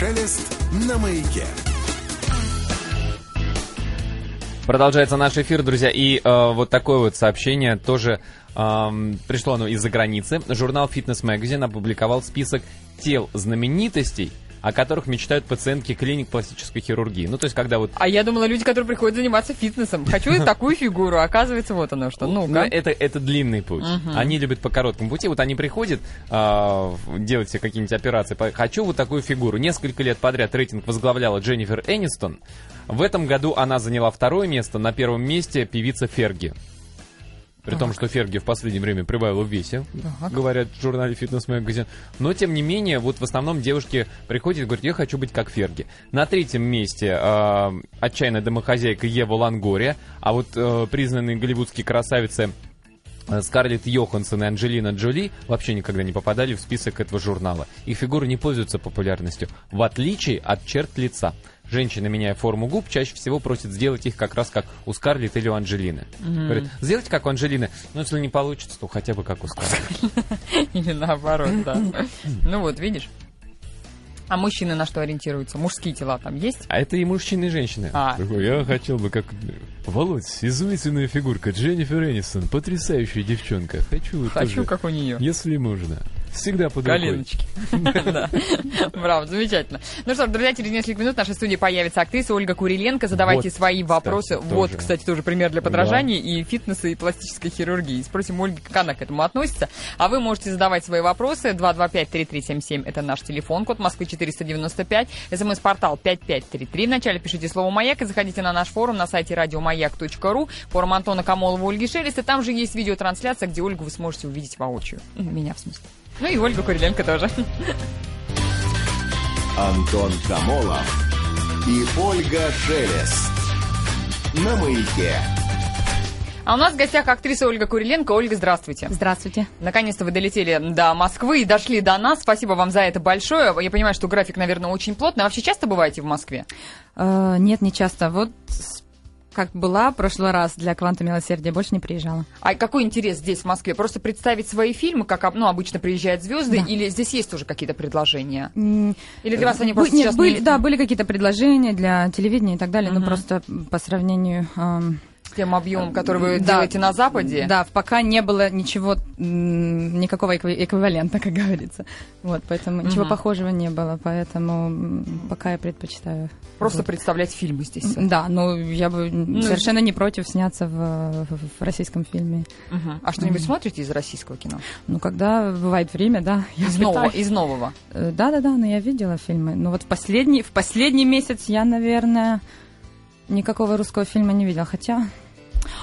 Шелест на маяке. Продолжается наш эфир, друзья. И э, вот такое вот сообщение тоже э, пришло оно из-за границы. Журнал Fitness Magazine опубликовал список тел знаменитостей, о которых мечтают пациентки клиник пластической хирургии. Ну, то есть, когда вот... А я думала, люди, которые приходят заниматься фитнесом. Хочу такую фигуру, а оказывается, вот оно что. ну это, это длинный путь. Они любят по короткому пути. Вот они приходят а, делать себе какие-нибудь операции. Хочу вот такую фигуру. Несколько лет подряд рейтинг возглавляла Дженнифер Энистон. В этом году она заняла второе место. На первом месте певица Ферги. При том, что Ферги в последнее время прибавила в весе, Так. говорят в журнале Fitness Magazine. Но, тем не менее, вот в основном девушки приходят и говорят, я хочу быть как Ферги. На третьем месте э, отчаянная домохозяйка Ева Лангория, а вот э, признанные голливудские красавицы Скарлетт Йоханссон и Анджелина Джоли вообще никогда не попадали в список этого журнала. Их фигуры не пользуются популярностью, в отличие от черт лица. Женщины, меняя форму губ, чаще всего просят сделать их как раз как у Скарлетт или у Анджелины. Говорят, сделайте как у Анджелины, но если не получится, то хотя бы как у Скарлетт. Или наоборот, да. Ну вот, видишь. А мужчины на что ориентируются? Мужские тела там есть? А это и мужчины, и женщины. А. Такой, я хотел бы как... Володь, изумительная фигурка, Дженнифер Энистон, потрясающая девчонка. Хочу, Хочу, тоже, как у нее. если можно. Всегда под. Коленочки. Браво, замечательно. Ну что ж, друзья, через несколько минут в нашей студии появится актриса Ольга Куриленко. Задавайте свои вопросы. Вот, кстати, тоже пример для подражания и фитнеса, и пластической хирургии. Спросим Ольги, как она к этому относится. А вы можете задавать свои вопросы. 225-3377 это наш телефон, код Москвы 495. СМС-портал 5533. Вначале пишите слово «Маяк» и заходите на наш форум на сайте радиомаяк.ру. Форум Антона Камолова, Ольги Шелеста. Там же есть видеотрансляция, где Ольгу вы сможете увидеть воочию. Меня в смысле. Ну и Ольгу Куриленко тоже. Антон Камолов и Ольга Шелест. На маяке. А у нас в гостях актриса Ольга Куриленко. Ольга, здравствуйте. Здравствуйте. Наконец-то вы долетели до Москвы и дошли до нас. Спасибо вам за это большое. Я понимаю, что график, наверное, очень плотный. А вообще часто бываете в Москве? Э, нет, не часто. Вот с- как была в прошлый раз для «Кванта милосердия», больше не приезжала. А какой интерес здесь, в Москве? Просто представить свои фильмы, как ну, обычно приезжают звезды, Да. или здесь есть тоже какие-то предложения? Или для вас они бы- просто нет, сейчас были, не- Да, были какие-то предложения для телевидения и так далее, Мгм. но просто по сравнению... эм, с тем объемом, который вы да, делаете на Западе? Да, пока не было ничего, никакого экви- эквивалента, как говорится. Вот, поэтому ничего Мгм. похожего не было, поэтому пока я предпочитаю... Просто вот. представлять фильмы здесь. Да, ну я бы Ну, совершенно не против сняться в, в- российском фильме. Мгм. А что-нибудь смотрите из российского кино? Ну, когда бывает время, да, я Из нового, из нового. Э, Да-да-да, но я видела фильмы. Но вот в последний, в последний месяц я, наверное, никакого русского фильма не видела. Хотя...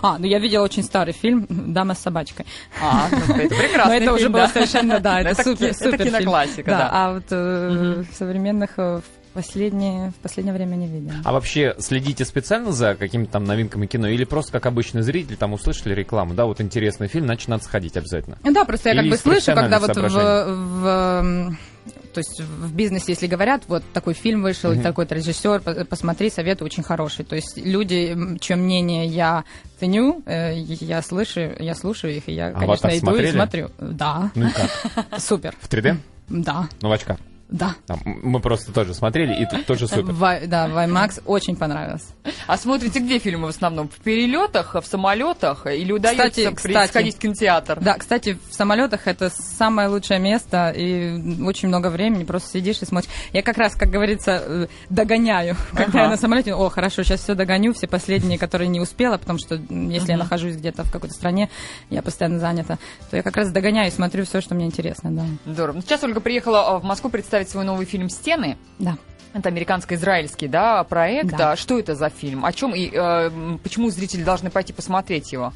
А, ну я видела очень старый фильм «Дама с собачкой». А, ну, это прекрасно. Но это уже было совершенно, да, это супер, Это супер киноклассика, да. А вот э, современных э, в последнее, в последнее время не видела. А вообще следите специально за какими-то там новинками кино или просто как обычный зритель там услышали рекламу, да, вот интересный фильм, значит надо сходить обязательно. Да, просто я как Или бы из слышу, когда вот в, в, то есть в бизнесе, если говорят, вот такой фильм вышел, Мгм. такой-то режиссер, по- посмотри, совет очень хороший. То есть люди, чье мнение я ценю, э, я слышу, я слушаю их, и я, конечно, «Аватар» иду смотрели? и смотрю. Да, Ну и как? супер, В 3D? да, Ну, в очках. Да. Мы просто тоже смотрели, и тут тоже супер. В, I- да, в IMAX очень понравилось. А смотрите где фильмы в основном? В перелетах, в самолетах? Или удается Кстати, кстати. сходить в кинотеатр? Да, кстати, в самолетах это самое лучшее место, и очень много времени просто сидишь и смотришь. Я как раз, как говорится, э, догоняю. Когда Ага. я на самолете, о, хорошо, сейчас все догоню, все последние, которые не успела, потому что если я Мгм. нахожусь где-то в какой-то стране, я постоянно занята, то я как раз догоняю и смотрю все, что мне интересно, да. Здорово. Ну, Сейчас Ольга приехала а, в Москву представить свой новый фильм «Стены». Да. Это американско-израильский, да, проект. Да. А что это за фильм? О чем и э, почему зрители должны пойти посмотреть его?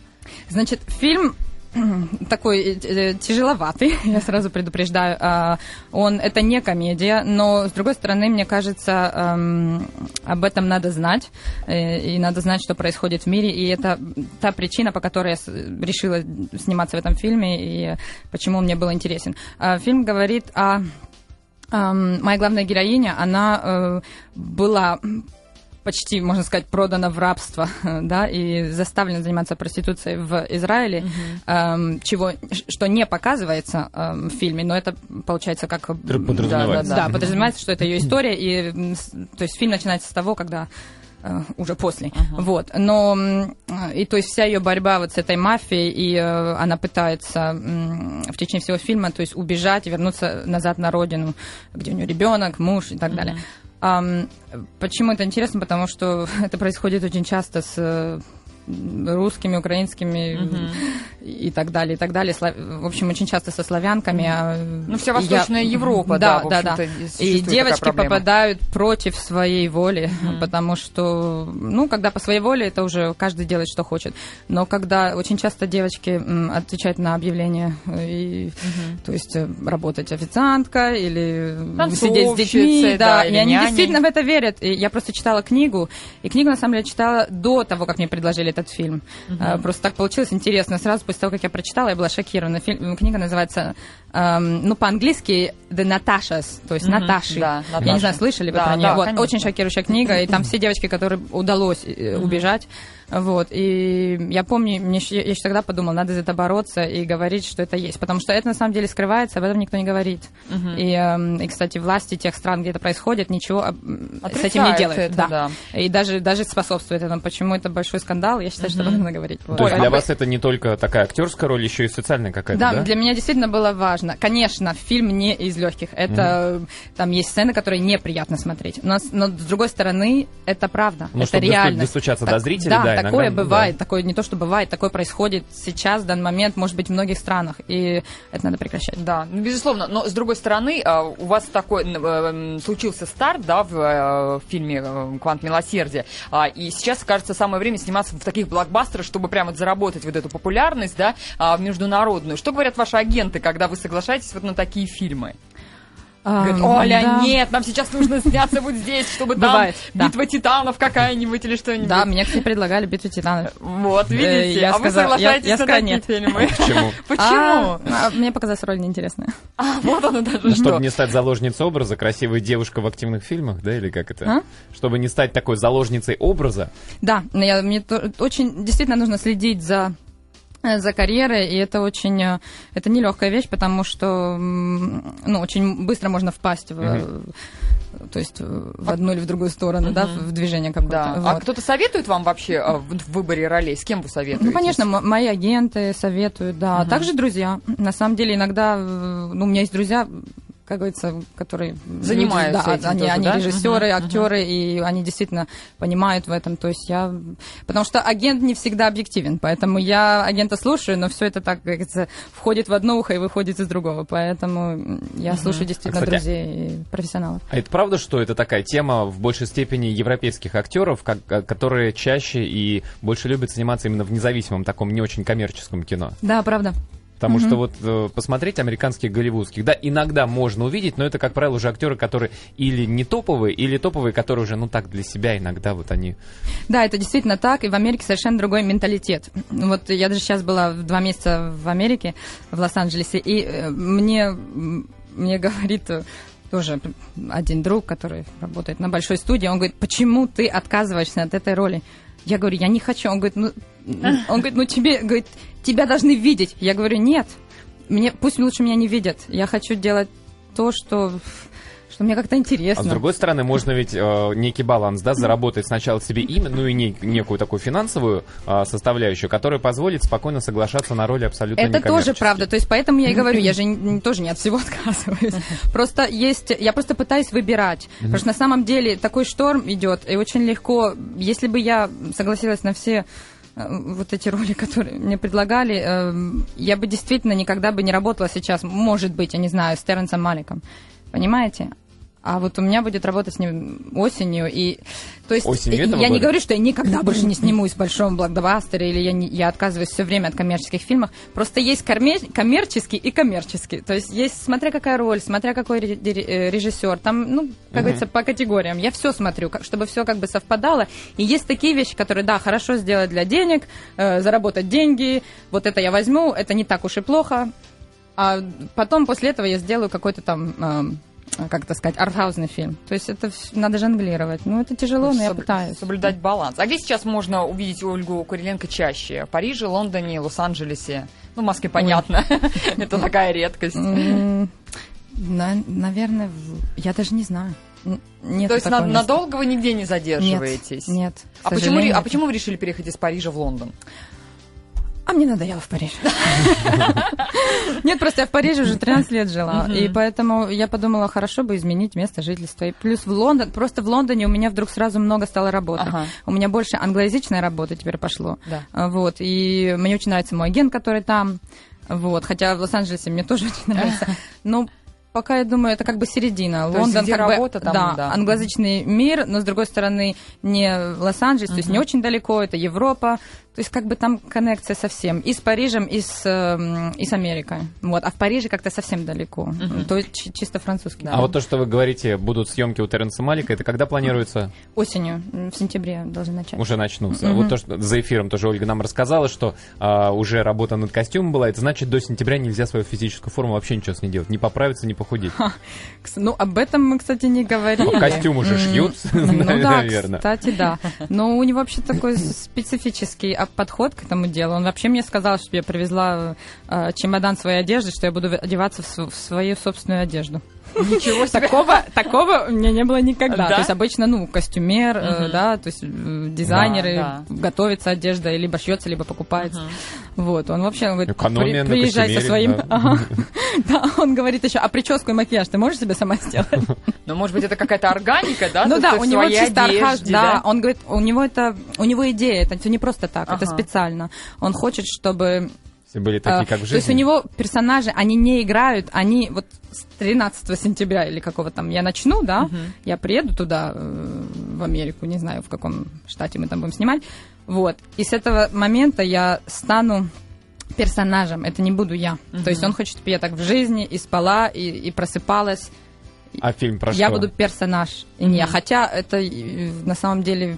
Значит, фильм такой э, тяжеловатый, я сразу предупреждаю. А, Он это не комедия, но с другой стороны, мне кажется, эм, об этом надо знать э, и надо знать, что происходит в мире, и это та причина, по которой я решила сниматься в этом фильме и почему он мне был интересен. А, Фильм говорит о моя главная героиня, она э, была почти, можно сказать, продана в рабство, да, и заставлена заниматься проституцией в Израиле, эм, чего, что не показывается эм, в фильме, но это получается как... Подразумевается. Да, подразумевается, что это ее история, и, то есть фильм начинается с того, когда уже после. Вот. Но м, и то есть вся ее борьба вот с этой мафией, и э, она пытается в течение всего фильма, то есть убежать и вернуться назад на родину, где у нее ребенок, муж и так далее. Ам, почему это интересно? Потому что это происходит очень часто с э, русскими, украинскими и так далее, и так далее. В общем, очень часто со славянками. а, Ну, вся Восточная Европа, да, да, да. общем-то, И девочки попадают против своей воли, потому что, ну, когда по своей воле, это уже каждый делает, что хочет. Но когда очень часто девочки отвечают на объявления, э, и, то есть э, работать официантка или сидеть с детьми, да, да, и они действительно в это верят. И я просто читала книгу, и книгу, на самом деле, читала до того, как мне предложили этот фильм. А, Просто так получилось интересно. Сразу после того, как я прочитала, я была шокирована. Фильм- книга называется, эм, ну, по-английски The Natashas, то есть Мгм, Наташи. да, Я Наташа. не знаю, слышали вы Да, про нее? да, вот, конечно. очень шокирующая книга, и там все девочки, которые удалось э, убежать. Вот, и я помню, мне, я еще тогда подумала, надо за это бороться и говорить, что это есть, потому что это на самом деле скрывается, об этом никто не говорит. И, эм, и, кстати, власти тех стран, где это происходит, ничего об- с этим не делают. это, да. да. И даже, даже способствует этому. Почему это большой скандал, я считаю, что об этом надо говорить. Вот. То есть для а вы- вас это не только такая актерская роль, еще и социальная какая-то, Да, да? для меня действительно было важно. Конечно, фильм не из легких. Это там есть сцены, которые неприятно смотреть. Но, с- но с другой стороны, это правда. Ну, это чтобы реально. достучаться до зрителей, да, да, такое иногда, бывает. да. Такое не то, что бывает, такое происходит сейчас, в данный момент, может быть, в многих странах. И это надо прекращать. Да, ну, безусловно. Но, с другой стороны, а, у вас такой э, случился старт, да, в э, фильме э, «Квант милосердия». А, И сейчас, кажется, самое время сниматься в таких блокбастерах, чтобы прямо заработать вот эту популярность, да, а, международную. Что говорят ваши агенты, когда вы соглашаетесь вот на такие фильмы? Оля, да. нет, нам сейчас нужно сняться вот здесь, чтобы там Бывает, да. битва титанов какая-нибудь или что-нибудь. Да, мне, кстати, предлагали «Битву титанов». Вот, видите, Э, я а вы сказала- я- соглашаетесь я на сказала такие нет. фильмы. Почему? Почему? А, а, мне показалась роль неинтересная. А, вот оно даже Ну, что. Чтобы не стать заложницей образа, красивая девушка в активных фильмах, да, или как это? А? Чтобы не стать такой заложницей образа, Да, но я, мне то- очень действительно нужно следить за за карьерой, и это очень, э, это нелегкая вещь, потому что, ну, очень быстро можно впасть в, э, то есть э, в одну или в другую сторону, да, в движение какое-то. Да. А Вот. кто-то советует вам вообще а, в выборе ролей? С кем вы советуете? Ну, конечно, мои агенты советуют, да. А также друзья. На самом деле, иногда, э, ну, у меня есть друзья, как говорится, которые... Занимаются люди, этим да, они, тоже, они да? режиссеры, Мгм, актеры, и они действительно понимают в этом. То есть я... Потому что агент не всегда объективен, поэтому я агента слушаю, но все это, так как говорится, входит в одно ухо и выходит из другого. Поэтому я слушаю действительно А, кстати, друзей и профессионалов. А это правда, что это такая тема в большей степени европейских актеров, как, э, которые чаще и больше любят заниматься именно в независимом таком не очень коммерческом кино? Да, правда. Потому что вот э, посмотреть американских голливудских, да, иногда можно увидеть, но это, как правило, уже актеры, которые или не топовые, или топовые, которые уже, ну так, для себя иногда вот они... Да, это действительно так, и в Америке совершенно другой менталитет. Вот я даже сейчас была два месяца в Америке, в Лос-Анджелесе, и э, мне, мне говорит э, тоже один друг, который работает на большой студии, он говорит, почему ты отказываешься от этой роли? Я говорю, я не хочу. Он говорит, ну, он говорит, ну тебе, говорит, тебя должны видеть. Я говорю, нет, мне, пусть лучше меня не видят. Я хочу делать то, что, что мне как-то интересно. А с другой стороны, можно ведь э, некий баланс, да, заработать сначала себе имя, ну и не- некую такую финансовую э, составляющую, которая позволит спокойно соглашаться на роли абсолютно Это тоже правда. То есть поэтому я и говорю, я же н- тоже не от всего отказываюсь. Просто есть, я просто пытаюсь выбирать. Потому что на самом деле такой шторм идет, и очень легко, если бы я согласилась на все вот эти роли, которые мне предлагали, э, я бы действительно никогда бы не работала сейчас, может быть, я не знаю, с Терренсом Маликом. Понимаете? А вот у меня будет работать с ним осенью, и то есть Осенью этого я не года? говорю, что я никогда больше не снимусь в большом блокбастере, или я, не, я отказываюсь все время от коммерческих фильмов. Просто есть коммер- коммерческий и коммерческий. То есть есть, смотря какая роль, смотря какой э, режиссер, там, ну, как говорится, по категориям. Я все смотрю, чтобы все как бы совпадало. И есть такие вещи, которые, да, хорошо сделать для денег, э, заработать деньги, вот это я возьму, это не так уж и плохо. А потом после этого я сделаю какой-то там эм, как это сказать, артхаузный фильм. То есть это надо жонглировать. Ну, это тяжело, но я Соб- пытаюсь. Соблюдать баланс. А где сейчас можно увидеть Ольгу Куриленко чаще? В Париже, Лондоне, Лос-Анджелесе? Ну, в Москве понятно. Это такая редкость. Наверное, я даже не знаю. Нет То есть на- надолго вы нигде не Нет, задерживаетесь? Нет. к А почему, а нет. почему вы решили переехать из Парижа в Лондон? А мне надоело в Париже. Нет, просто я в Париже уже 13 лет жила. И поэтому я подумала, хорошо бы изменить место жительства. И плюс в Лондон, просто в Лондоне у меня вдруг сразу много стало работы. У меня больше англоязычной работы теперь пошло. А, Вот. И мне очень нравится мой агент, который там. Вот. Хотя в Лос-Анджелесе мне тоже очень нравится. Но пока я думаю, это как бы середина. То Лондон как бы, работа, там, да, да. англоязычный мир, но с другой стороны не Лос-Анджелес, то есть не очень далеко, это Европа. То есть как бы там коннекция совсем. И с Парижем, и с, эм, и с Америкой. Вот. А в Париже как-то совсем далеко. То есть чи- чисто французский. Да. А вот то, что вы говорите, будут съемки у Теренса Малика, это когда планируется? Осенью, в сентябре должны начать. Уже начнутся. Вот то, что за эфиром тоже Ольга нам рассказала, что а, уже работа над костюмом была. Это значит, до сентября нельзя свою физическую форму вообще ничего с ней делать. Не поправиться, не похудеть. Ну, об этом мы, кстати, не говорили. Ну, костюм уже шьют, Ну да, наверное. кстати, да. Но у него вообще такой специфический подход к этому делу. Он вообще мне сказал, что я привезла э, чемодан своей одежды, что я буду одеваться в, в свою собственную одежду. Ничего себе. Такого, такого у меня не было никогда. Да? То есть обычно, ну, костюмер, э, Мгм. да, то есть э, дизайнеры, Да, готовится одежда, либо шьется, либо покупается. Вот, он вообще он говорит, Экономия «При- приезжай со своим... да. Ага. Да, он говорит еще, а прическу и макияж ты можешь себе сама сделать? Ну, может быть, это какая-то органика, да? Ну да, у него чисто архаж, да. Он говорит, у него это, у него идея, это не просто так, это специально. Он хочет, чтобы... Все были такие, э, как в То есть у жизни. него персонажи, они не играют, они вот с 13 сентября или какого там я начну, да, я приеду туда, э, в Америку, не знаю, в каком штате мы там будем снимать, вот. И с этого момента я стану персонажем, это не буду я. То есть он хочет, чтобы я так в жизни и спала, и, и просыпалась, А фильм про я что? буду персонаж, и не я. Хотя это на самом деле...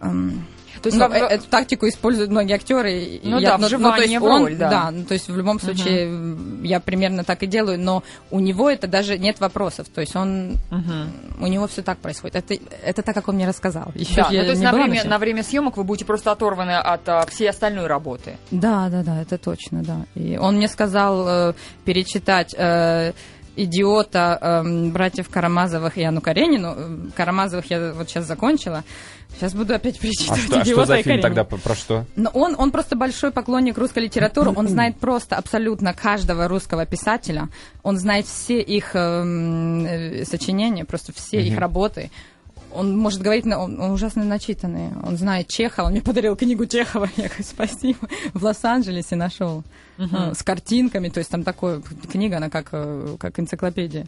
эм, То есть ну, э- эту тактику используют многие актеры. Ну я- да, вживание то есть в он- роль, да. ну, то есть в любом случае м, я примерно так и делаю, но у него это даже нет вопросов. То есть он, у него все так происходит. Это, это так, как он мне рассказал. Еще Да, я ну, то есть на время, на время съемок вы будете просто оторваны от а, всей остальной работы. Да, да, да, это точно, да. И он мне сказал э, перечитать э, идиота эм, братьев Карамазовых и Анну Каренину. Э, Карамазовых я вот сейчас закончила. Сейчас буду опять А перечитывать что, а что за фильм Каренину. тогда? Про про что? Но он, он просто большой поклонник русской литературы. Он знает просто абсолютно каждого русского писателя. Он знает все их эм, э, сочинения, просто все их работы. Он может говорить, на- он, он ужасно начитанный. Он знает Чехова. Он мне подарил книгу Чехова. Я говорю, спасибо. В Лос-Анджелесе нашел. э, С картинками. То есть там такая книга, она как, э, как энциклопедия.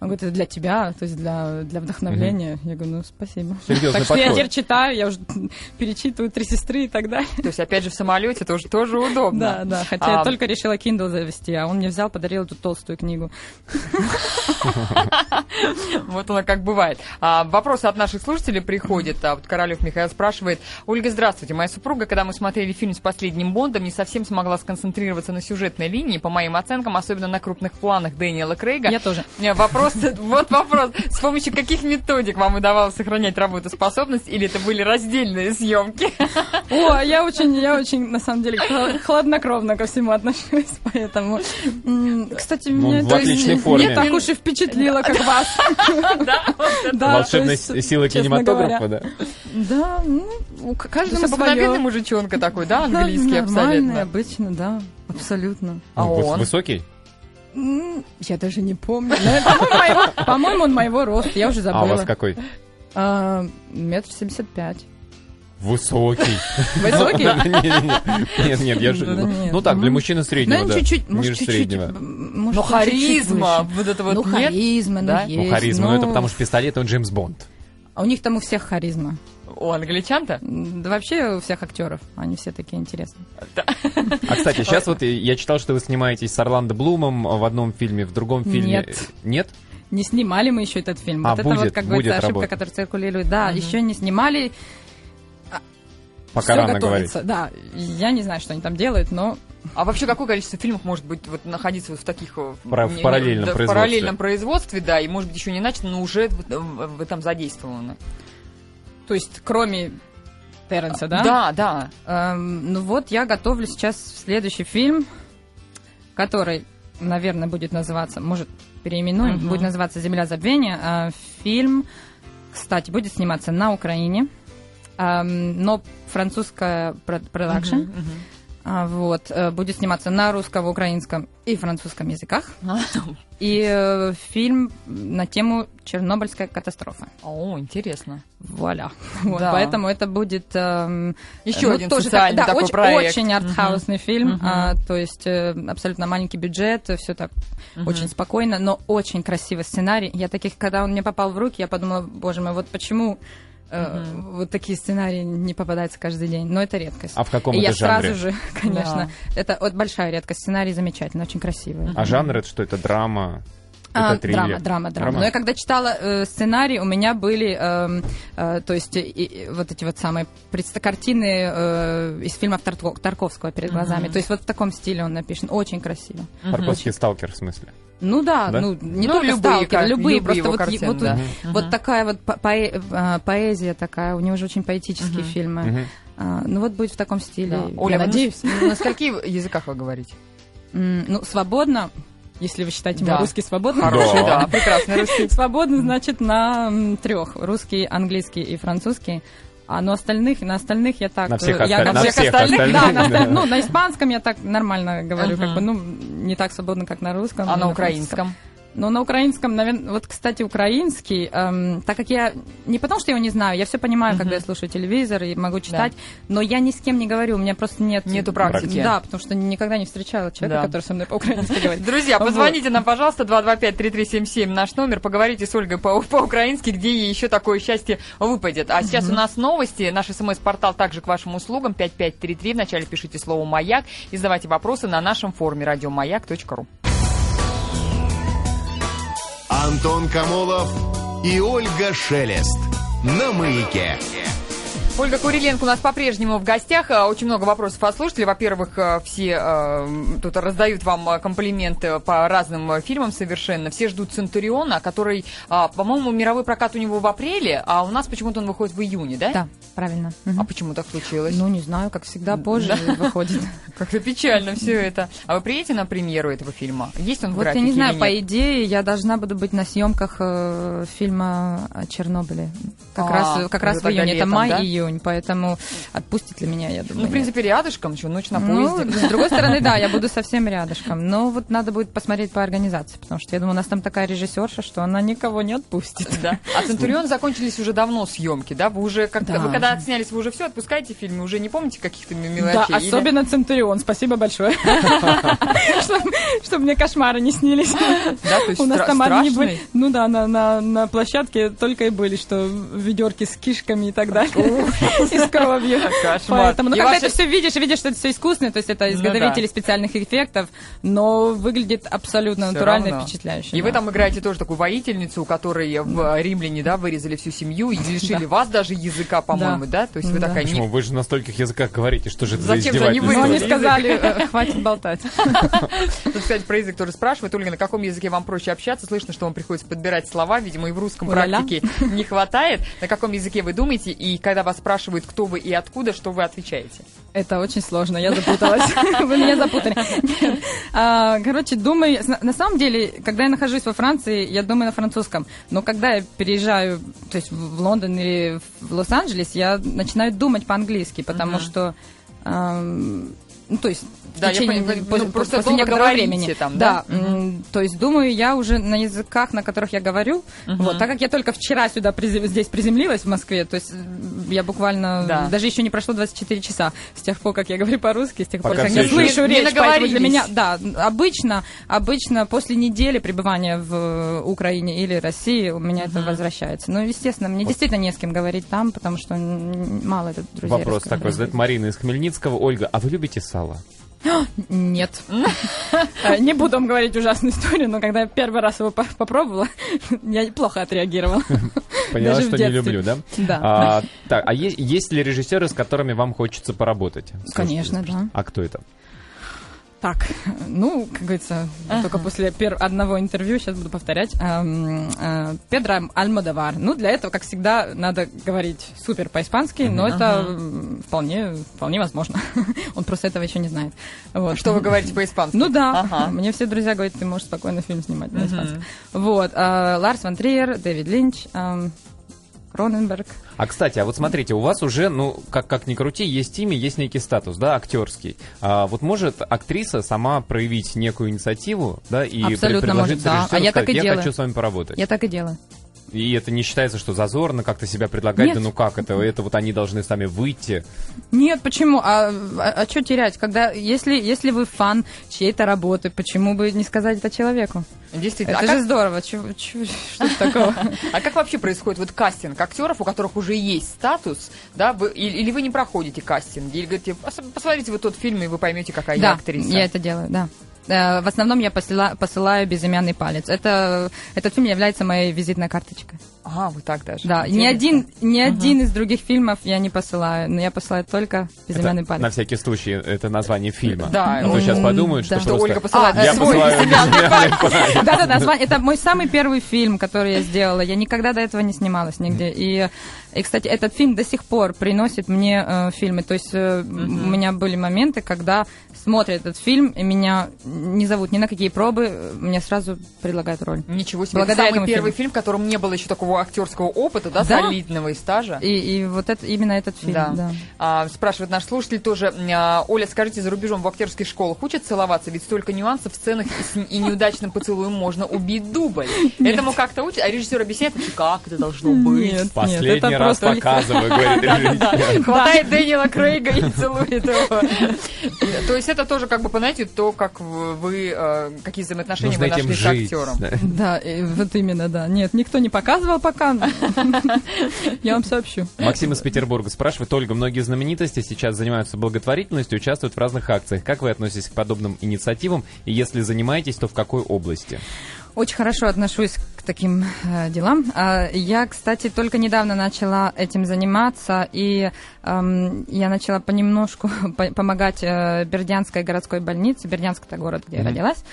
Он говорит, это для тебя, то есть для, для вдохновления. Я говорю, ну, спасибо. Серьезный так что я теперь читаю, я уже перечитываю «Три сестры» и так далее. То есть, опять же, в самолете тоже, тоже удобно. Да, да. Хотя А, я только решила Kindle завести, а он мне взял, подарил эту толстую книгу. Вот оно как бывает. А, вопросы от наших слушателей приходят. А, вот Королев Михаил спрашивает. Ольга, здравствуйте. Моя супруга, когда мы смотрели фильм с последним Бондом, не совсем смогла сконцентрироваться на сюжетной линии. По моим оценкам, особенно на крупных планах Дэниела Крейга. Я тоже. Не, Вопрос, вот вопрос. С помощью каких методик вам удавалось сохранять работоспособность, или это были раздельные съемки? О, я очень, я очень, на самом деле, хла- хладнокровно ко всему отношусь, поэтому... Кстати, Ну, меня это не так уж и впечатлило, как вас. Да, сила честно кинематографа, да? Да, ну, каждому свое. мужичонка такой, да, английский Нормальный, абсолютно. обычно, да, абсолютно. А Ну, выс- он? Высокий? Я даже не помню. По-моему, он моего роста, я уже А у вас забыла. какой? А, Метр семьдесят пять. Высокий. Высокий? Нет, нет, я же... Ну так, для Ну, мужчины среднего, Ну, да. чуть-чуть, может, Ниже чуть-чуть. среднего. чуть-чуть харизма, вот это вот Ну, нет? харизма, ну, Да? Ну, харизма, ну это ну, потому что пистолет, он Джеймс Бонд. А у них там у всех харизма. У англичан-то? Да вообще у всех актеров. Они все такие интересные. А, кстати, сейчас вот я читал, что вы снимаетесь с Орландо Блумом в одном фильме, в другом фильме. Нет. Нет? Не снимали мы еще этот фильм. А, вот это будет, вот как бы будет ошибка, работа. которая циркулирует. Да, еще не снимали. Пока Всё рано говорить. готовится. Да, я не знаю, что они там делают, но А вообще какое количество фильмов может быть вот находиться вот в таких э, Пара- в не- не- параллельном да, в производстве. параллельном производстве, да, и может быть еще не начато, но уже в, в- в этом задействовано. То есть, кроме Терренса, да? Да, да. Эм, ну вот, я готовлю сейчас следующий фильм, который, наверное, будет называться, может, переименуем, Мгм. будет называться «Земля забвения». А фильм, кстати, будет сниматься на Украине, эм, но французская про- продакшн. Мгм, мгм. А, Вот, э, будет сниматься на русском, украинском и французском языках. И э, фильм на тему Чернобыльская катастрофа. О, интересно. Вуаля. Вот, Да. Поэтому это будет... эм, Еще ну, один тоже социальный так- да, такой очень, проект. очень артхаусный фильм. Мгм. а, то есть э, абсолютно маленький бюджет, все так Мгм. очень спокойно, но очень красивый сценарий. Я таких, когда он мне попал в руки, я подумала, боже мой, вот почему э, вот такие сценарии не попадаются каждый день. Но это редкость. А в каком И я это жанре? сразу же, конечно, это вот большая редкость. Сценарий замечательный, очень красивый. А жанр это что? Это драма? А, Это триллер? драма, драма, драма. Но я когда читала э, сценарий, у меня были, эм, э, то есть, и- и вот эти вот самые предста- картины э, из фильмов Тарко- Тарковского перед глазами. То есть вот в таком стиле он написан. Очень красиво. Тарковский сталкер, в смысле? Ну да, Да? ну не Ну, только любые «Сталкер», любые, любые просто его вот, картины, вот, да. вот- вот такая вот по- поэ- а, поэзия такая, у него же очень поэтические фильмы. Мгм. А, ну вот будет в таком стиле, Да. я Оля, вы надеюсь. на, на скольких языках вы говорите? Ну, свободно, если вы считаете Да. русский свободным. Хороший, Да. да, прекрасный русский. Свободно, значит, на трех. Русский, английский и французский. А на остальных, на остальных я так... На всех, э, я оста- на всех всех остальных, остальных, да, на да. оста- ну, на испанском я так нормально говорю, как Ага. бы, ну, не так свободно, как на русском. А на французском. украинском? Ну, на украинском, наверное, вот, кстати, украинский, эм, так как я, не потому что я его не знаю, я все понимаю, когда я слушаю телевизор и могу читать, но я ни с кем не говорю, у меня просто нет... Нету практики. Да, потому что никогда не встречала человека, Да. который со мной по-украински говорит. Друзья, позвоните нам, пожалуйста, 225-3377, наш номер, поговорите с Ольгой по- по-украински, где ей еще такое счастье выпадет. А сейчас у нас новости, наш смс-портал также к вашим услугам, 5533, вначале пишите слово «Маяк» и задавайте вопросы на нашем форуме радиомаяк.ру. Антон Камолов и Ольга Шелест. На маяке. Ольга Куриленко у нас по-прежнему в гостях. А, Очень много вопросов от слушателей. Во-первых, э, все э, тут раздают вам э, комплименты по разным э, фильмам совершенно. Все ждут «Центуриона», который, а, по-моему, мировой прокат у него в апреле, а у нас почему-то он выходит в июне, да? Да, правильно. Мгм. А почему так случилось? Ну, не знаю, как всегда, позже выходит. Как-то печально все это. А вы приедете на премьеру этого фильма? Есть он в Вот я не знаю, по идее, я должна буду быть на съемках э, фильма о Чернобыле. Как А, раз, раз в июне. Это летом, да? май-июнь, поэтому отпустит ли меня, я думаю. Ну, в принципе, рядышком, что, ночь на Ну, поезде. с другой стороны, да, я буду совсем рядышком. Но вот надо будет посмотреть по организации, потому что я думаю, у нас там такая режиссерша, что она никого не отпустит. Да. А Центурион закончились уже давно съемки, да? Вы уже как Да. вы когда отснялись, вы уже все отпускаете фильмы, уже не помните каких-то Да, мелочей? Или- особенно Центурион. Спасибо большое. Чтобы мне кошмары не снились. Да, то есть У нас там одни страшный? были, ну да, на, на, на площадке только и были, что ведерки с кишками и так далее, и с кровью. Кошмар. Поэтому, ну, когда это все видишь, видишь, что это все искусственное, то есть это Ну изготовители специальных эффектов, но выглядит абсолютно натурально и впечатляюще. И вы там играете тоже такую воительницу, у которой в Римляне, да, вырезали всю семью и лишили вас даже языка, по-моему, да? То есть вы такая... Почему? Вы же на стольких языках говорите, что же это за Зачем же они издевательство? Но они вырезали сказали, э, хватит болтать. Тут, кстати, про язык тоже спрашивает. Ольга, на каком языке вам проще общаться? Слышно, что вам приходится подбирать слова. Видимо, и в русском Уля-ля. практики не хватает. На каком языке вы думаете? И когда вас спрашивают, кто вы и откуда, что вы отвечаете? Это очень сложно, я запуталась. Вы меня запутали. А, Короче, думаю, на самом деле, когда я нахожусь во Франции, я думаю на французском. Но когда я переезжаю, то есть в Лондон или в Лос-Анджелес, я начинаю думать по-английски, потому что ну, то есть в Да, я течение- понимаю, ну, после, просто после некоторого говорите времени. там, да? м, то есть думаю я уже на языках, на которых я говорю. Вот, так как я только вчера сюда призи- здесь приземлилась в Москве, то есть я буквально Да. даже еще не прошло 24 часа с тех пор, как я говорю по-русски, с тех пор, Пока как всё я еще слышу не речь. Поэтому для меня, да, обычно, обычно после недели пребывания в Украине или России у меня это возвращается. Ну, естественно, мне действительно не с кем говорить там, потому что мало это друзей. Вопрос такой задает Марина из Хмельницкого. Ольга, а вы любите сало? Нет. Э, Не буду вам говорить ужасную историю, но когда я первый раз его по- попробовала, я плохо отреагировала. Поняла, что не люблю, да? Да. А, так, а есть, есть ли режиссеры, с которыми вам хочется поработать? Конечно, да. А кто это? Так, ну, как говорится, только после пер- одного интервью, сейчас буду повторять, эм, э, Педро Альмодовар. Ну, для этого, как всегда, надо говорить супер по-испански, но это вполне, вполне возможно. Он просто этого еще не знает. Вот. Что вы говорите по-испански? Ну да, Ага. мне все друзья говорят, ты можешь спокойно фильм снимать на испанском. Вот, э, Ларс Ван Триер, Дэвид Линч, эм, Кроненберг. А, кстати, а вот смотрите, у вас уже, ну, как, как ни крути, есть имя, есть некий статус, да, актерский. А вот может актриса сама проявить некую инициативу, да, и Абсолютно предложить может, да. А я сказать, так и я делаю. хочу с вами поработать. Я так и делаю. И это не считается, что зазорно как-то себя предлагать, Нет. да ну как это, это вот они должны сами выйти. Нет, почему? А, а, что терять? Когда, если, если вы фан чьей-то работы, почему бы не сказать это человеку? Действительно. Это а, же как, здорово. Чё- чё- что это такого? а как вообще происходит вот кастинг актеров, у которых уже есть статус, да, вы, или, или вы не проходите кастинг, или говорите, «Пос- посмотрите вот тот фильм, и вы поймете, какая я Да, актриса. я это делаю, да. Э, В основном я посыла- посылаю безымянный палец. Это, этот фильм является моей визитной карточкой. Ага, вы так даже. Да, ни Интересно. один, ни один из других фильмов я не посылаю, но я посылаю только безымянный Это, палец. на всякий случай, это название фильма. Да, А то сейчас подумают, что да. Что просто... Ольга посылает А, Я свой посылаю безымянный палец. Да-да-да, зва- это мой самый первый фильм, который я сделала. Я никогда до этого не снималась нигде. И, и кстати, этот фильм до сих пор приносит мне э, фильмы. То есть э, у меня были моменты, когда смотрят этот фильм, и меня не зовут ни на какие пробы, э, мне сразу предлагают роль. Ничего себе. Благодаря это самый первый фильм, в котором не было еще такого актерского опыта, да, Да. солидного и стажа. И, и вот это, именно этот фильм, Да. да. А, спрашивает наш слушатель тоже. а, Оля, скажите, за рубежом в актерских школах учат целоваться? Ведь столько нюансов в сценах и, с- и неудачным поцелуем можно убить дубль. Этому как-то учат, а режиссер объясняет, как это должно быть. Нет, Последний нет, это раз просто... показываю, говорит режиссер. Хватает Дэниела Крейга и целует его. То есть это тоже как бы, понимаете, то, как вы, э, какие взаимоотношения вы нашли с актером. да. Вот именно, да. Нет, никто не показывал пока. Я вам сообщу. Максим из Петербурга спрашивает, Ольга, многие знаменитости сейчас занимаются благотворительностью, участвуют в разных акциях. Как вы относитесь к подобным инициативам? И если занимаетесь, то в какой области? Очень хорошо отношусь к таким э, делам. А, я, кстати, только недавно начала этим заниматься, и эм, я начала понемножку по- помогать э, Бердянской городской больнице. Бердянск это город, где я Мгм. родилась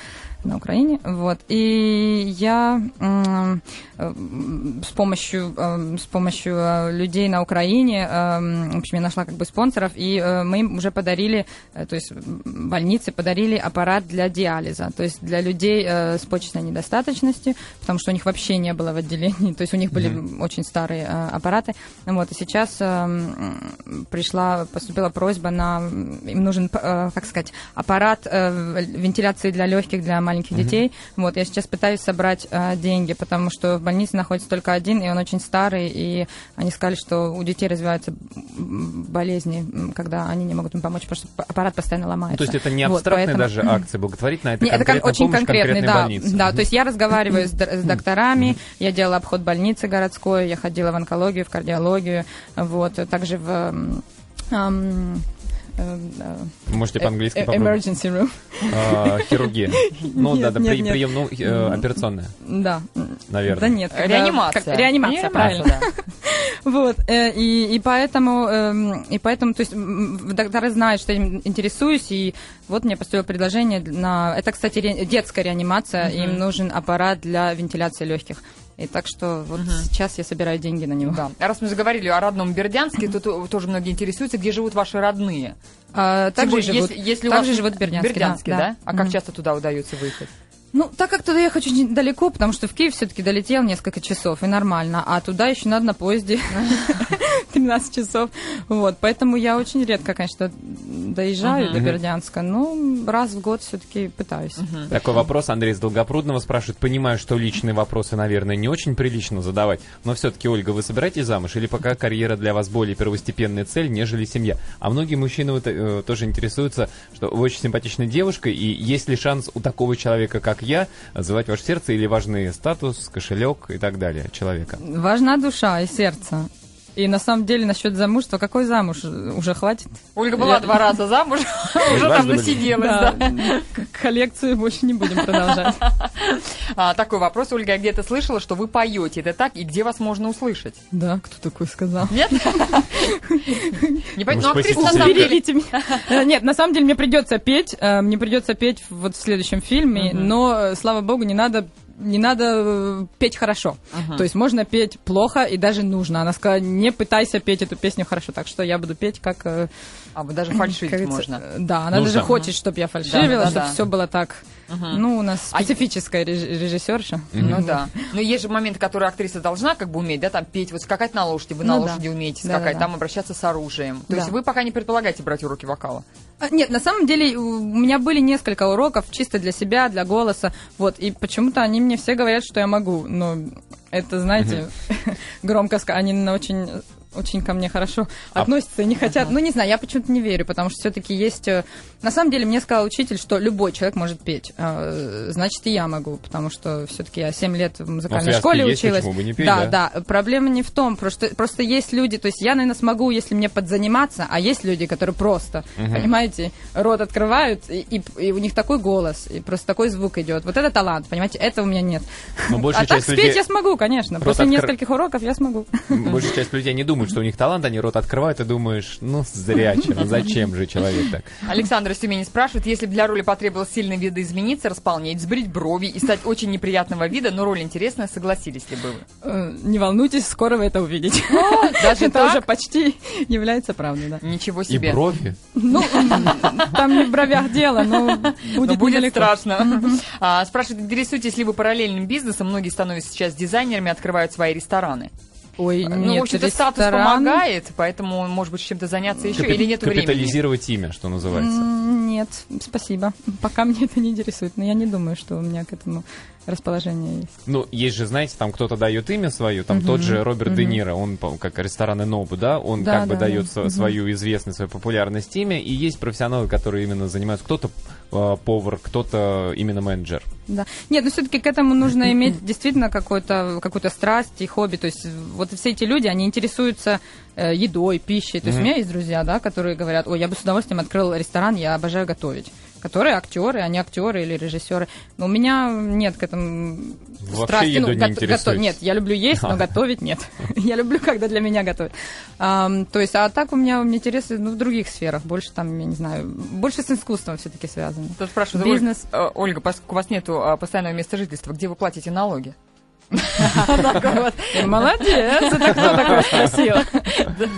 на Украине, вот. И я э, с помощью э, с помощью э, людей на Украине, э, в общем, я нашла как бы спонсоров, и э, мы им уже подарили, то есть м, больнице подарили аппарат для диализа, то есть для людей с почечной недостаточностью, потому что у них вообще не было в отделении, то есть у них были очень старые аппараты, вот. И сейчас пришла поступила просьба на им нужен, как сказать, аппарат вентиляции для легких для маленьких детей. Вот я сейчас пытаюсь собрать э, деньги, потому что в больнице находится только один, и он очень старый, и они сказали, что у детей развиваются болезни, когда они не могут им помочь, потому что аппарат постоянно ломается. То есть это не Вот, абстрактная поэтому- даже акция благотворительная, это не, это кон- очень конкретный, да, больнице. да. То есть я разговариваю с, с докторами, я делала обход больницы городской, я ходила в онкологию, в кардиологию, вот, также в м, ам, э, э, Можете по-английски э, попробовать. emergency room. А, Хирургия. Ну да, да, прием, ну, э, операционная, Да. наверное. Да нет. Реанимация. реанимация, правильно. Вот, э, и, и поэтому, эм, и поэтому, то есть, м, докторы знают, что я им интересуюсь, и вот мне поступило предложение на, это, кстати, детская реанимация, им нужен аппарат для вентиляции легких. И так что вот сейчас я собираю деньги на него. Да. А раз мы заговорили о родном Бердянске, тут тоже многие интересуются, где живут ваши родные. А, также живут, если, если также вас- живут в Бердянске. Бердянске, да? А как часто туда удается выехать? Ну, так как туда ехать очень далеко, потому что в Киев все-таки долетел несколько часов, и нормально. А туда еще надо на поезде 13 часов. Вот, поэтому я очень редко, конечно, доезжаю до Бердянска. Ну, раз в год все-таки пытаюсь. Такой вопрос Андрей из Долгопрудного спрашивает. Понимаю, что личные вопросы, наверное, не очень прилично задавать, но все-таки, Ольга, вы собираетесь замуж или пока карьера для вас более первостепенная цель, нежели семья? А многие мужчины вот, э, тоже интересуются, что вы очень симпатичная девушка, и есть ли шанс у такого человека, как я, звать ваше сердце или важны статус, кошелек и так далее человека? Важна душа и сердце. И на самом деле насчет замужества, какой замуж? Уже хватит? Ольга была Я- два раза замуж, уже там насиделась, да. коллекцию больше не будем продолжать. А, Такой вопрос, Ольга, я где-то слышала, что вы поете. Это так? И где вас можно услышать? Да, кто такой сказал? Нет? Не Уж ну, актриса на самом деле... Э, Нет, на самом деле мне придется петь, э, мне придется петь вот в следующем фильме, но, э, слава богу, не надо не надо э, петь хорошо. То есть можно петь плохо и даже нужно. Она сказала, не пытайся петь эту песню хорошо. Так что я буду петь как... э, А, вот даже фальшивить можно. Да, она Нужно. даже хочет, чтобы я фальшивила, Да, да, чтобы да. все было так. Ну, у нас А специфическая реж- режиссерша. Ну да. Но есть же моменты, которые актриса должна как бы уметь, да, там петь, вот скакать на лошади, вы на Ну да. лошади умеете Да, да, скакать, да. там обращаться с оружием. То Да. есть вы пока не предполагаете брать уроки вокала. А, Нет, на самом деле у меня были несколько уроков чисто для себя, для голоса. Вот, и почему-то они мне все говорят, что я могу. Но это, знаете, громко сказать, они на очень очень ко мне хорошо А относятся и не хотят. Ну, не знаю, я почему-то не верю, потому что все-таки есть... э, На самом деле, мне сказал учитель, что любой человек может петь. А, Значит, и я могу, потому что все-таки я 7 лет в музыкальной связки школе есть, училась. почему бы не петь, да, да? да, проблема не в том, просто, просто есть люди, то есть я, наверное, смогу, если мне подзаниматься, а есть люди, которые просто, понимаете, рот открывают, и, и- и у них такой голос, и просто такой звук идет. Вот это талант, понимаете, этого у меня нет. Но большая а так спеть людей- я смогу, конечно. Просто После откр- нескольких уроков я смогу. Большая часть людей не думает, что у них талант, они рот открывают и думаешь, ну, зря, чем, зачем же человек так? Александр из Тюмени спрашивает, если бы для роли потребовалось сильно видоизмениться, располнеть, сбрить брови и стать очень неприятного вида, но роль интересная, согласились ли бы вы? Э, Не волнуйтесь, скоро вы это увидите. Даже Это уже почти является правдой, да. Ничего И себе. брови. Ну, там не в бровях дело, но будет будет страшно. А, спрашивает, интересуетесь ли вы параллельным бизнесом? Многие становятся сейчас дизайнерами, открывают свои рестораны. Ой, ну, нет, в общем-то, статус помогает, поэтому, может быть, чем-то заняться еще, Капи- или нет времени? Капитализировать имя, что называется. Нет, спасибо. Пока мне это не интересует, но я не думаю, что у меня к этому расположение есть. Ну, есть же, знаете, там кто-то дает имя свое, там тот же Роберт Де Ниро, он как рестораны Нобу, да, он Да, как бы да, дает да. св- свою известность, свою популярность имя, и есть профессионалы, которые именно занимаются, кто-то э, повар, кто-то именно менеджер. Да. Нет, но все-таки к этому нужно иметь действительно какую-то какую страсть и хобби. То есть вот все эти люди, они интересуются едой, пищей. То есть у меня есть друзья, да, которые говорят, ой, я бы с удовольствием открыл ресторан, я обожаю готовить. Которые актеры, они актеры или режиссеры. Но у меня нет к этому Вообще страсти. едой не гото- интересуетесь? гото- Нет, я люблю есть, но готовить нет. Я люблю, когда для меня готовят. То есть, а так у меня у меня интересы ну, в других сферах. Больше там, я не знаю, больше с искусством все-таки связано. Тут спрашивают, Бизнес. Ольга, э, Ольга, поскольку у вас нет постоянного места жительства, где вы платите налоги? Молодец, это кто такой спросил?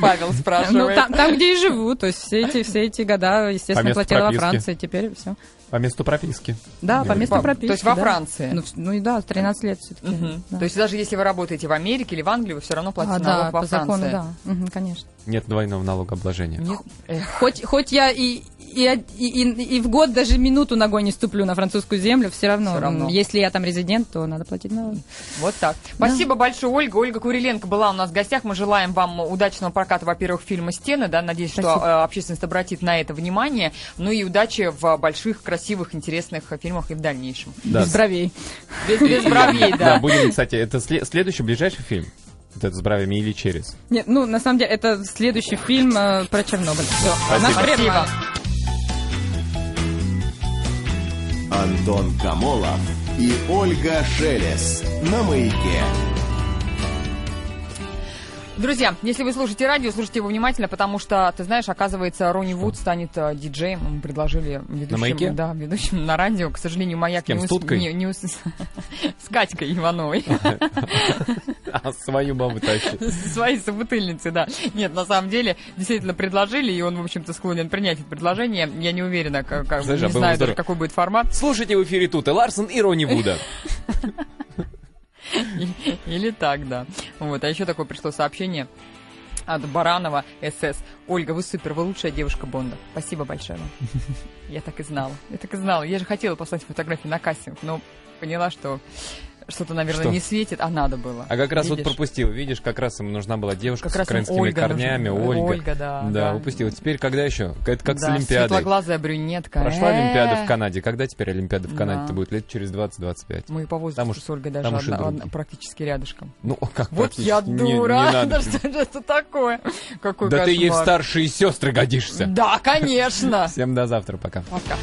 Павел Ну, спрашивает. там, там, где и живу, то есть все эти, все эти года, естественно, платила. Франции, теперь все. По месту прописки. Да, по месту По- прописки. то есть во да. Франции? Ну, ну и да, 13 лет все-таки. Мгм. То есть даже если вы работаете в Америке или в Англии, вы все равно платите а, налог да, во по Франции. закону, да, Мгм, конечно. Нет двойного налогообложения. Нет? Эх, Хоть, хоть я и, и, и, и- и в год даже минуту ногой не ступлю на французскую землю, все равно, Всё равно. м, если я там резидент, то надо платить налоги. Вот так. Спасибо большое, Ольга. Ольга Куриленко была у нас в гостях. Мы желаем вам удачного проката, во-первых, фильма «Стены». Да? Надеюсь, что Спасибо. э, общественность обратит на это внимание. Ну и удачи в больших, красивых, интересных э, фильмах и в дальнейшем. Да. Без бровей. Без, без бровей, Да, да. будем, кстати, это сле- следующий, ближайший фильм. Вот это с бровями или через. Нет, ну, на самом деле, это следующий фильм э, про Чернобыль. Все, наш Спасибо. Антон Камолов и Ольга Шелес на маяке. Друзья, если вы слушаете радио, слушайте его внимательно, потому что, ты знаешь, оказывается, Ронни Вуд станет э, диджеем. Мы предложили ведущим, маяке? да, ведущим на радио. К сожалению, маяк С кем, не с Туткой? не- не ус- с Катькой Ивановой. А свою бабу тащит. Своей собутыльницы, да. Нет, на самом деле, действительно предложили, и он, в общем-то, склонен принять это предложение. Я не уверена, как, как- Знаешь, а не было знаю даже, какой будет формат. Слушайте в эфире тут и Ларсон, и Ронни Вуда. Или так, да. Вот, а еще такое пришло сообщение от Баранова СС. Ольга, вы супер, вы лучшая девушка Бонда. Спасибо большое вам. Я так и знала. Я так и знала. Я же хотела послать фотографии на кастинг, но поняла, что что-то, наверное, Что? не светит, а надо было. А как раз вот Видишь? пропустил, видишь, как раз ему нужна была девушка Как с украинскими Ольга корнями, нужна. Ольга. Ольга, да, Да, да. упустил. Теперь когда еще? Это как с Да, Олимпиадой. светлоглазая брюнетка. Прошла Олимпиада Э. в Канаде. Когда теперь Олимпиада в Канаде? Да. Это будет лет через 20-25. Мы по возрасту Там уж- с Ольгой даже там одна- одна- практически рядышком. Ну, как Вот я Не- не дура! надо. Что это такое? Какой Да ты ей в кошмар. старшие сестры годишься. Да, конечно! Всем до завтра, пока. Пока.